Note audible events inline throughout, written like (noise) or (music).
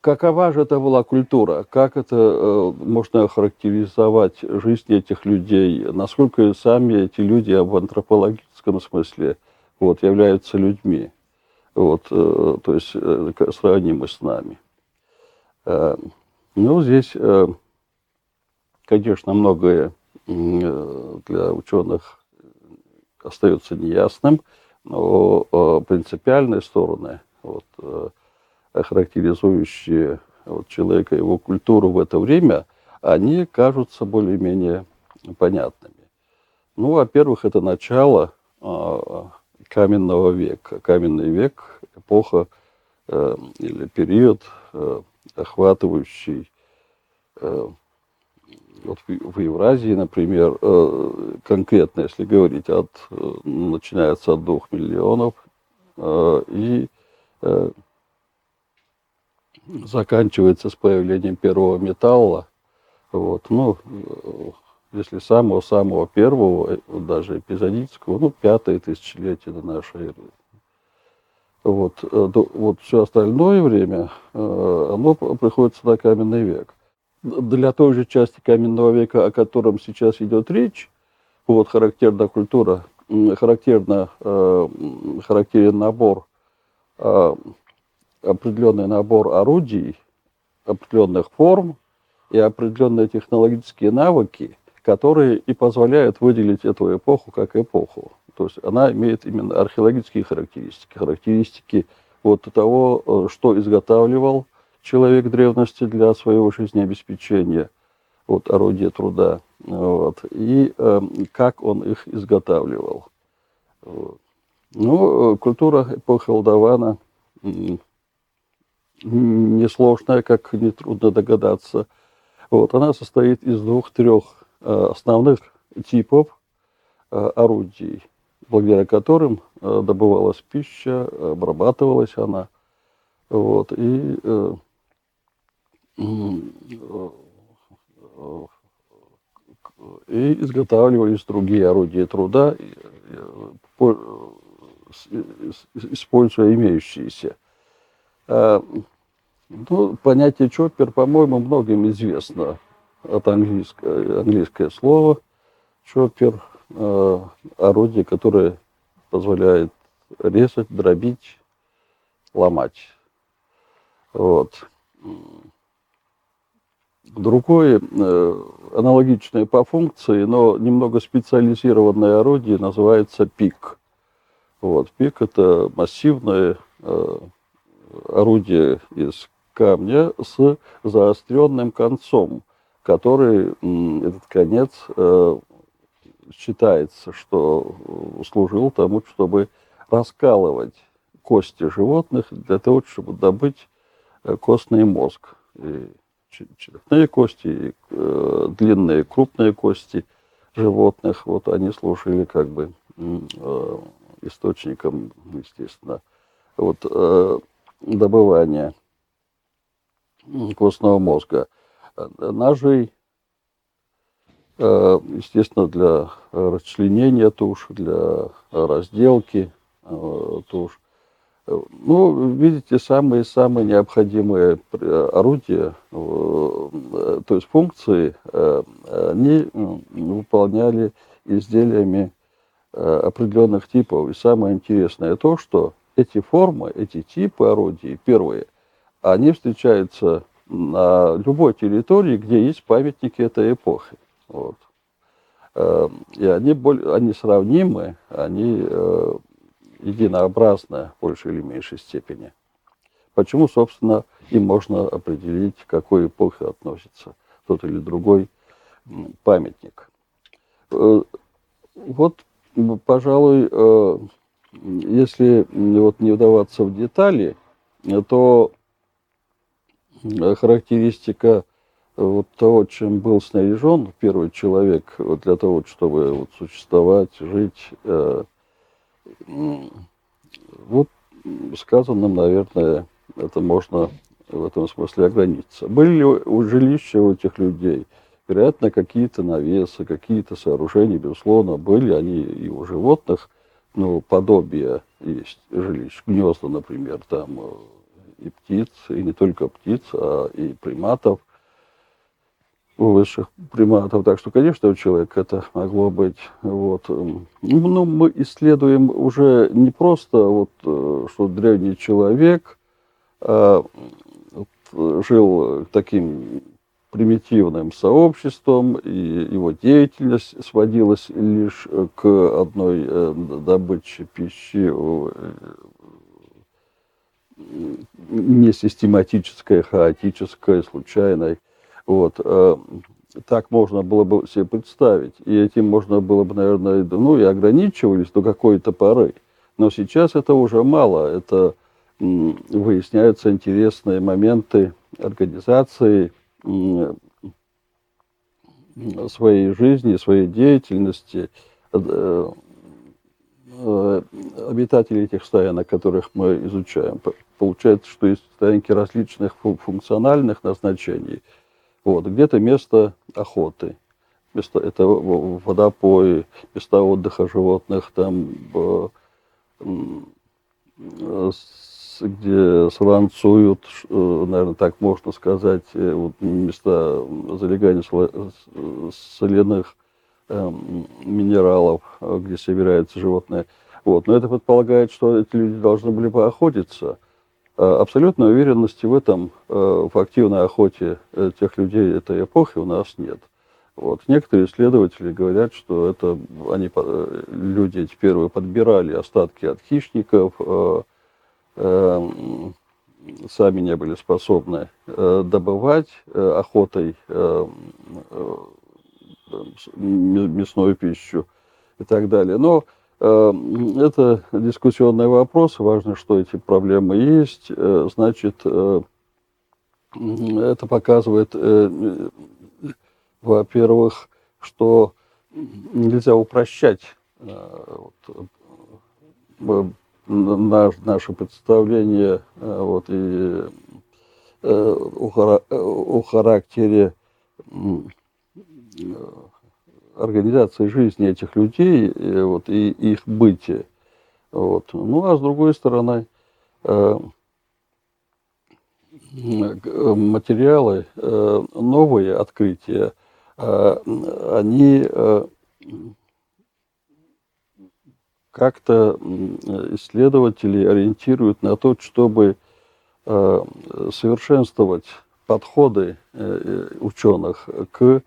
какова же это была культура? Как это э, можно охарактеризовать жизнь этих людей? Насколько сами эти люди в антропологическом смысле вот, являются людьми? Вот, э, то есть э, сравнимы с нами. Э, ну, здесь, э, конечно, многое э, для ученых остается неясным, но э, принципиальные стороны вот, э, характеризующие вот, человека, его культуру в это время, они кажутся более-менее понятными. Ну, во-первых, это начало э, каменного века. Каменный век – эпоха э, или период, э, охватывающий э, вот в, в Евразии, например, э, конкретно, если говорить, от, начинается от двух миллионов э, и э, заканчивается с появлением первого металла. Вот, ну, если самого-самого первого, даже эпизодического, ну, пятое тысячелетие до нашей эры. Вот, вот все остальное время, оно приходится на каменный век. Для той же части каменного века, о котором сейчас идет речь, вот характерна культура, характерно, характерен набор определенный набор орудий, определенных форм и определенные технологические навыки, которые и позволяют выделить эту эпоху как эпоху. То есть она имеет именно археологические характеристики, характеристики вот того, э, что изготавливал человек древности для своего жизнеобеспечения, вот орудия труда, вот, и э, как он их изготавливал. Ну, э, культура эпохи Алдавана несложная, как нетрудно догадаться. Вот, она состоит из двух-трех э, основных типов э, орудий, благодаря которым э, добывалась пища, обрабатывалась она. Вот, и и изготавливались другие орудия труда, используя имеющиеся. Ну, понятие чоппер, по-моему, многим известно от английского, английское слово чоппер, э, орудие, которое позволяет резать, дробить, ломать. Вот. Другое, э, аналогичное по функции, но немного специализированное орудие называется пик. Вот. Пик – это массивное э, орудие из камня с заостренным концом, который, этот конец, э, считается, что служил тому, чтобы раскалывать кости животных для того, чтобы добыть э, костный мозг. И черепные кости, и э, длинные крупные кости животных, вот они служили как бы источником, естественно, вот, добывания костного мозга. Ножи, э, естественно, для расчленения туш, для разделки э, туш. Ну, видите, самые-самые необходимые орудия, э, то есть функции, они выполняли изделиями определенных типов. И самое интересное то, что эти формы, эти типы орудий, первые – они встречаются на любой территории, где есть памятники этой эпохи. Вот. Эм, и они, более, они сравнимы, они э, единообразны в большей или меньшей степени. Почему, собственно, им можно определить, к какой эпохе относится тот или другой памятник. Э, вот, пожалуй, э, если вот не вдаваться в детали, то характеристика вот того, чем был снаряжен первый человек вот для того, чтобы вот существовать, жить, э, вот сказанным, наверное, это можно в этом смысле ограничиться. Были ли у жилища у этих людей? Вероятно, какие-то навесы, какие-то сооружения, безусловно, были они и у животных, ну, подобие есть жилищ, гнезда, например, там, и птиц, и не только птиц, а и приматов, высших приматов. Так что, конечно, у человека это могло быть. Вот. Ну, мы исследуем уже не просто, вот, э, что древний человек а, жил таким примитивным сообществом, и его деятельность сводилась лишь к одной э, добыче пищи, не систематической, хаотической, случайной. Вот. Э, так можно было бы себе представить. И этим можно было бы, наверное, ну и ограничивались до какой-то поры. Но сейчас это уже мало. Это выясняются интересные моменты организации своей жизни, своей деятельности э, э, обитателей этих стоянок, которых мы изучаем. Получается, что есть стоянки различных функциональных назначений. Вот, где-то место охоты, место, это водопои, места отдыха животных, там где сланцуют, э, наверное, так можно сказать, э, вот места залегания соляных эм, минералов, э, где собираются животные. Вот. Но это предполагает, что эти люди должны были бы охотиться. Абсолютной уверенности в этом, в активной охоте тех людей этой эпохи у нас нет. Вот. Некоторые исследователи говорят, что это они, люди эти первые подбирали остатки от хищников, сами не были способны э, добывать э, охотой э, мясную пищу и так далее. Но это дискуссионный вопрос. Важно, что эти проблемы есть. Значит, это показывает, во-первых, что нельзя упрощать наш, наше представление э, вот, и э, о, о характере организации жизни этих людей вот, и их бытия. Вот. Ну а с другой стороны, э, материалы, новые открытия, они как-то исследователи ориентируют на то, чтобы э, совершенствовать подходы э, э, ученых к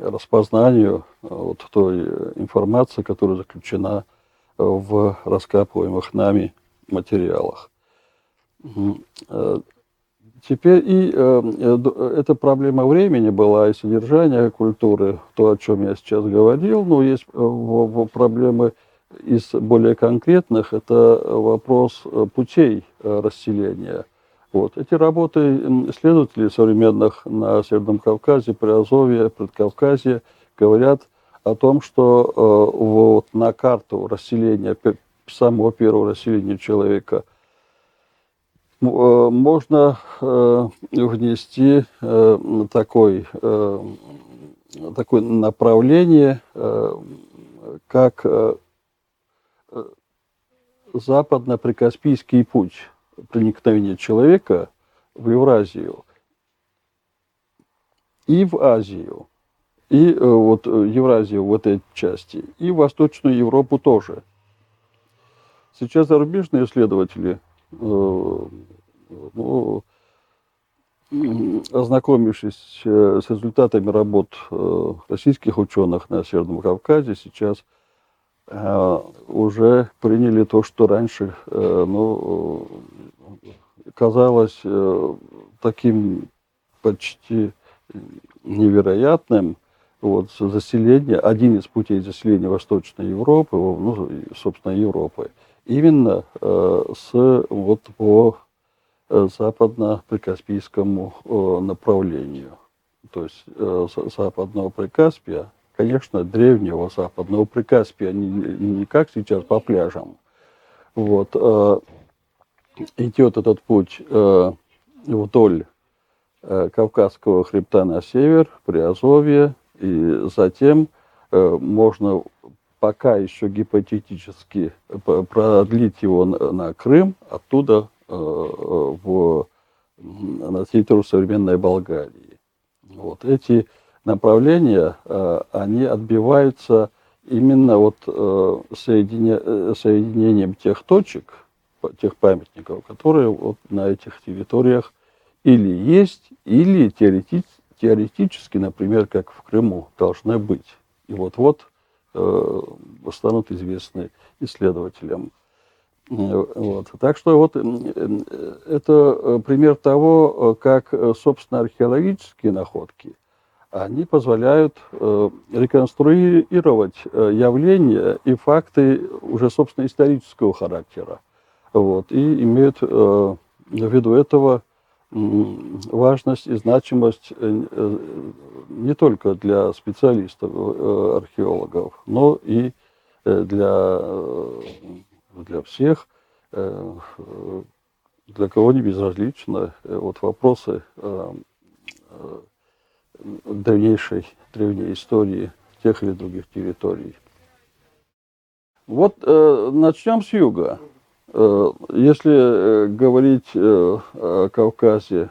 распознанию вот той информации, которая заключена в раскапываемых нами материалах. Теперь и э, э, эта проблема времени была, и содержания культуры, то, о чем я сейчас говорил, но есть э, проблемы из более конкретных, это вопрос э, путей расселения. Вот. Эти работы исследователей современных на Северном Кавказе, Приазовье, Предкавказье говорят о том, что э, вот на карту расселения, самого первого расселения человека – можно э, внести э, такой, такое направление, как западно-прикаспийский путь проникновения человека в Евразию и в Азию, и вот Евразию в этой части, и Восточную Европу тоже. Сейчас зарубежные исследователи Э, ну, ознакомившись э, с результатами работ э, российских ученых на Северном Кавказе, сейчас уже приняли то, что раньше ну, казалось таким почти невероятным. Вот, заселение, один из путей заселения Восточной Европы, ну, собственно, Европы – именно э, с вот по э, западно-прикаспийскому э, направлению. То есть западного Прикаспия, конечно, древнего западного Прикаспия, не, не как сейчас по пляжам. Вот, идет этот путь вдоль Кавказского хребта на север, Приазовье, и затем можно пока еще гипотетически продлить его на, Крым, оттуда в, на территорию современной Болгарии. Вот эти направления, они отбиваются именно вот соединя, соединением тех точек, тех памятников, которые вот на этих территориях или есть, или теоретически, например, как в Крыму, должны быть. И вот-вот э, станут известны исследователям. Э, вот. Так что вот э, это пример того, как, собственно, археологические находки, они позволяют реконструировать явления и факты уже, собственно, исторического характера. Вот, и имеют ввиду этого важность и значимость э, э, не только для специалистов, э, археологов, но и для, для всех, для кого не безразлично вот вопросы древнейшей, древней истории тех или других территорий. Вот начнем с юга. Э, если э, говорить э, о Кавказе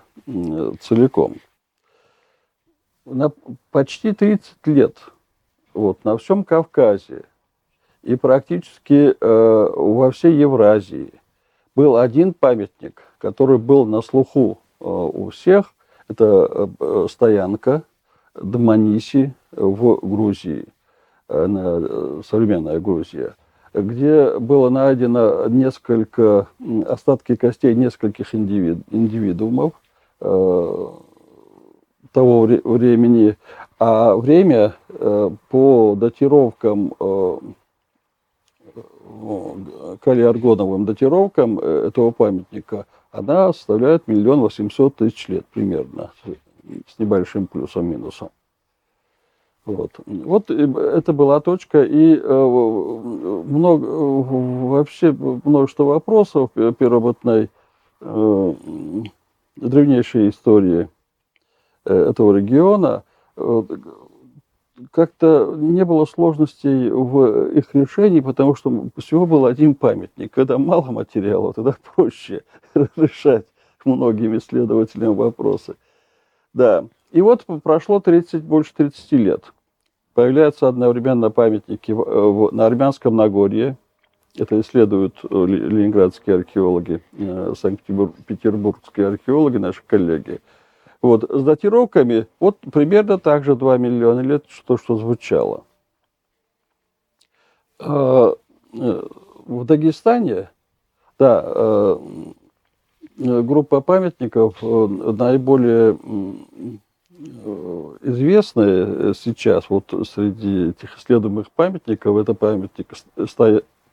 целиком, на почти 30 лет вот, на всем Кавказе и практически во всей Евразии был один памятник, который был на слуху у всех. Это стоянка Дманиси в Грузии, современная Грузия – где было найдено несколько остатки костей нескольких индивид, индивидуумов э, того вре, времени, а время э, по датировкам э, калиаргоновым датировкам э, этого памятника, она составляет миллион восемьсот тысяч лет примерно, с небольшим плюсом-минусом. Вот. вот это была точка, и э, много, вообще множество вопросов первобытной э, древнейшей истории э, этого региона. Как-то не было сложностей в их решении, потому что всего был один памятник. Когда мало материала, тогда (laughs) проще решать многим исследователям вопросы. Да. И вот прошло 30, больше 30 лет – Появляются одновременно памятники э, на Армянском Нагорье. Это исследуют э, ленинградские археологи, э, санкт-петербургские археологи, наши коллеги. Вот, с датировками, вот примерно так же 2 миллиона лет, что, что звучало. А, в Дагестане, да, группа памятников наиболее известные сейчас вот среди этих исследуемых памятников, это памятник,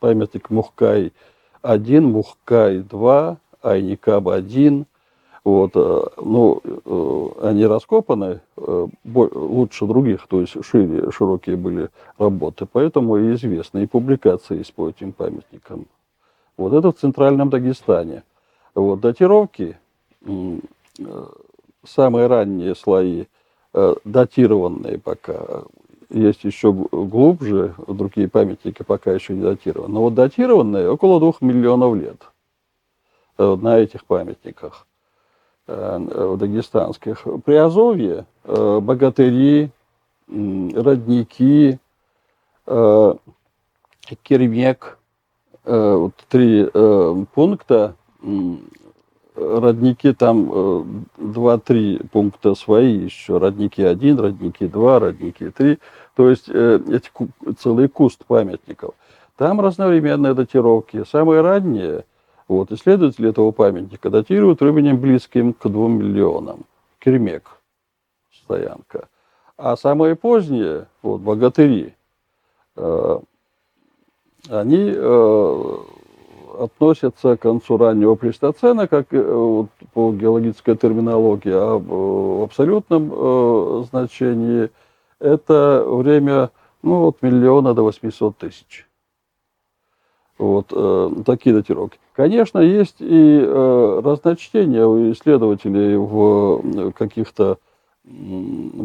памятник Мухкай-1, Мухкай-2, Айникаб-1. Вот, э, ну, э, они раскопаны э, лучше других, то есть шире, широкие были работы, поэтому и известны, и публикации есть по этим памятникам. Вот это в Центральном Дагестане. Вот, датировки, самые ранние слои – Э, датированные пока. Есть еще глубже, другие памятники пока еще не датированы. Но вот датированные около двух миллионов лет э, на этих памятниках э, дагестанских. Приазовье, богатыри, родники, Кермек, вот три пункта родники там 2-3 э, пункта свои еще. Родники 1, родники 2, родники 3. То есть э, эти, целый куст памятников. Там разновременные датировки. Самые ранние, вот, исследователи этого памятника датируют временем близким к 2 миллионам. Кермек, стоянка. А самые поздние, вот, богатыри, э, они э, относятся к концу раннего плейстоцена, как э, вот, по геологической терминологии, а в абсолютном э, значении это время ну, от миллиона до 800 тысяч. Вот э, такие датировки. Конечно, есть и э, разночтения у исследователей в э, каких-то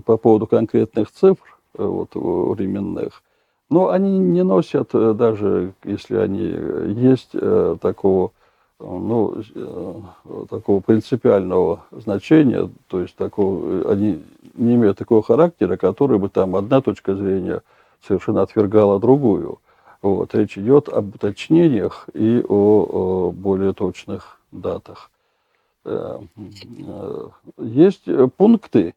по поводу конкретных цифр э, вот, временных. Но они не носят, э, даже если они есть, э, такого ну, э, такого принципиального значения, то есть такого, они не имеют такого характера, который бы там одна точка зрения совершенно отвергала другую. Вот. Речь идет об уточнениях и о, о более точных датах. Э, э, есть пункты,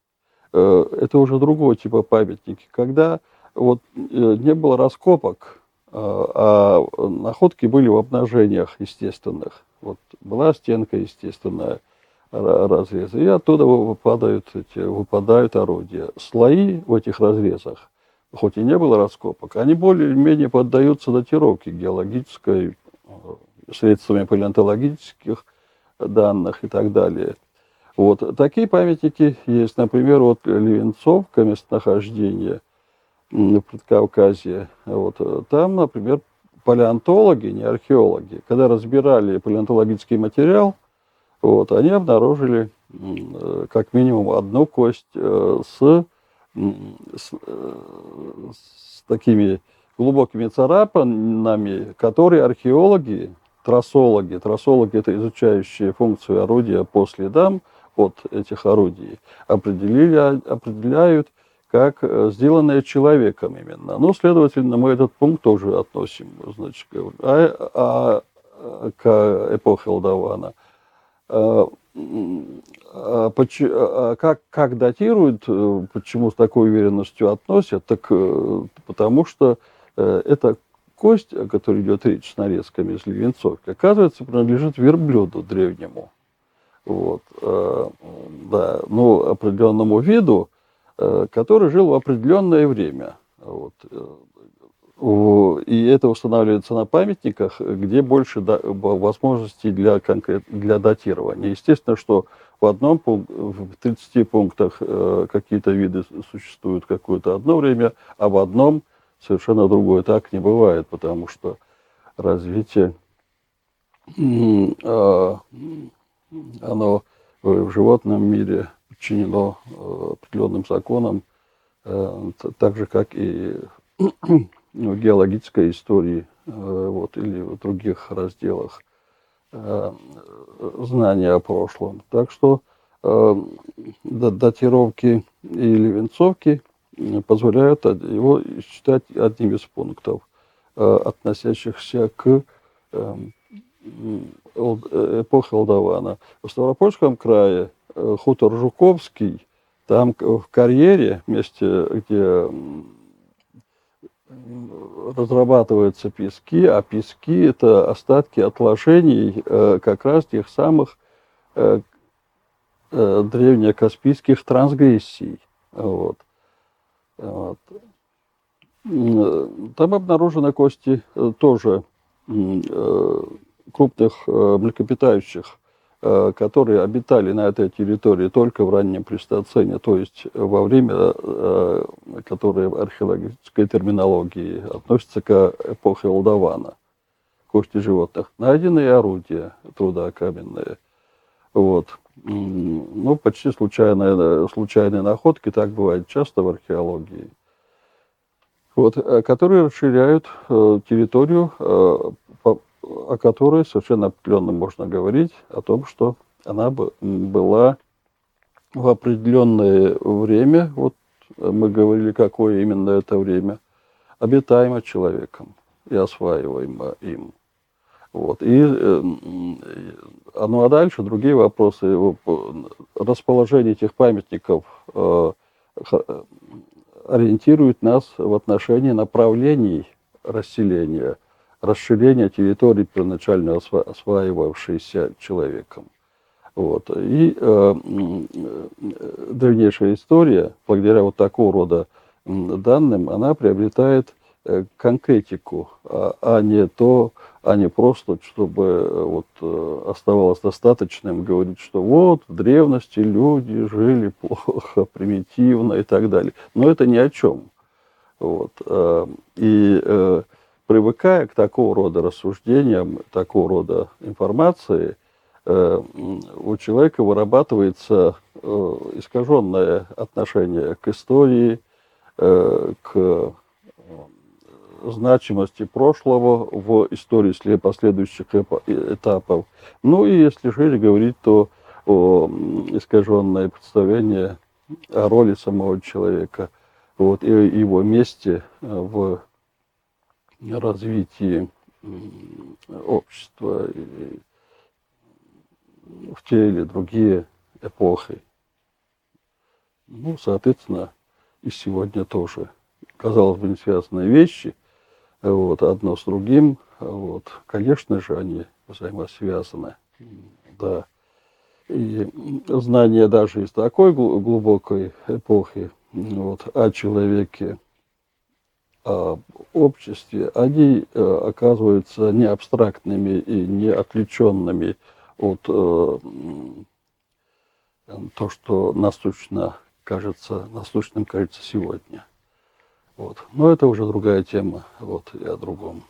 это уже другого типа памятники, когда вот не было раскопок, а находки были в обнажениях естественных. Вот была стенка естественная, разрезы, и оттуда выпадают, эти, выпадают орудия. Слои в этих разрезах, хоть и не было раскопок, они более-менее поддаются датировке геологической, э, средствами палеонтологических данных и так далее. Вот. Такие памятники есть, например, вот Левенцовка, местонахождение в Предкавказье. Вот. Там, например, палеонтологи, не археологи, когда разбирали палеонтологический материал, вот, они обнаружили э, как минимум одну кость э, с, с, э, с такими глубокими царапинами, которые археологи, трассологи, трассологи это изучающие функцию орудия по следам от этих орудий, определили, определяют как э, сделанное человеком именно. Ну, следовательно, мы этот пункт тоже относим значит, а, а, к эпохе Алдавана. А, а, а, как, как датируют, э, почему с такой уверенностью относят, так э, потому что эта кость, о которой идет речь с нарезками из Левенцовки, оказывается, принадлежит верблюду древнему. Вот, да, ну, определенному виду, Э, который жил в определенное время. Вот. Э, и это устанавливается на памятниках, где больше возможностей для, конкрет... для датирования. Естественно, что в одном в 30 пунктах э, какие-то виды существуют какое-то одно время, а в одном совершенно другое. Так не бывает, потому что развитие а, оно в животном мире подчинено э, определенным законам, э, так же, как и в (clears throat) геологической истории э, вот, или в других разделах знания о прошлом. Так что датировки и левенцовки позволяют его считать одним из пунктов, относящихся к эпохе Алдавана. В Ставропольском крае хутор Жуковский, там в карьере, месте, где разрабатываются пески, а пески – это остатки отложений э, как раз тех самых э, древнекаспийских трансгрессий. Вот. Вот. Там обнаружены кости тоже крупных млекопитающих Э, которые обитали на этой территории только в раннем плейстоцене, то есть во время, э, которое в археологической терминологии относится к эпохе Алдавана, кости животных, найденные орудия труда каменные. Вот. Ну, почти случайные, случайные находки, так бывает часто в археологии. Вот, э, которые расширяют территорию о которой совершенно определенно можно говорить, о том, что она была в определенное время, вот мы говорили, какое именно это время, обитаемо человеком и осваиваемо им. Вот. И, э, ну а дальше другие вопросы. Расположение этих памятников э, ориентирует нас в отношении направлений расселения – расширения территории, первоначально осваивавшейся человеком. Вот. И э, древнейшая история, благодаря вот такого рода данным, она приобретает э, конкретику, а, а не то, а не просто, чтобы э, вот, э, оставалось достаточным говорить, что вот в древности люди жили плохо, (laughs) примитивно и так далее. Но это ни о чем. Вот. И привыкая к такого рода рассуждениям, такого рода информации, э, у человека вырабатывается э, искаженное отношение к истории, э, к значимости прошлого в истории след- последующих этапов. Ну и если шире говорить, то искаженное представление о роли самого человека вот, и его месте в развитии общества в те или другие эпохи. Ну, соответственно, и сегодня тоже, казалось бы, не связанные вещи, вот, одно с другим, вот, конечно же, они взаимосвязаны, да. И знания даже из такой гл- глубокой эпохи вот, о человеке, обществе, они э, оказываются не абстрактными и не отвлеченными от э, то, что насущно кажется, насущным кажется сегодня. Вот. Но это уже другая тема, вот, и о другом.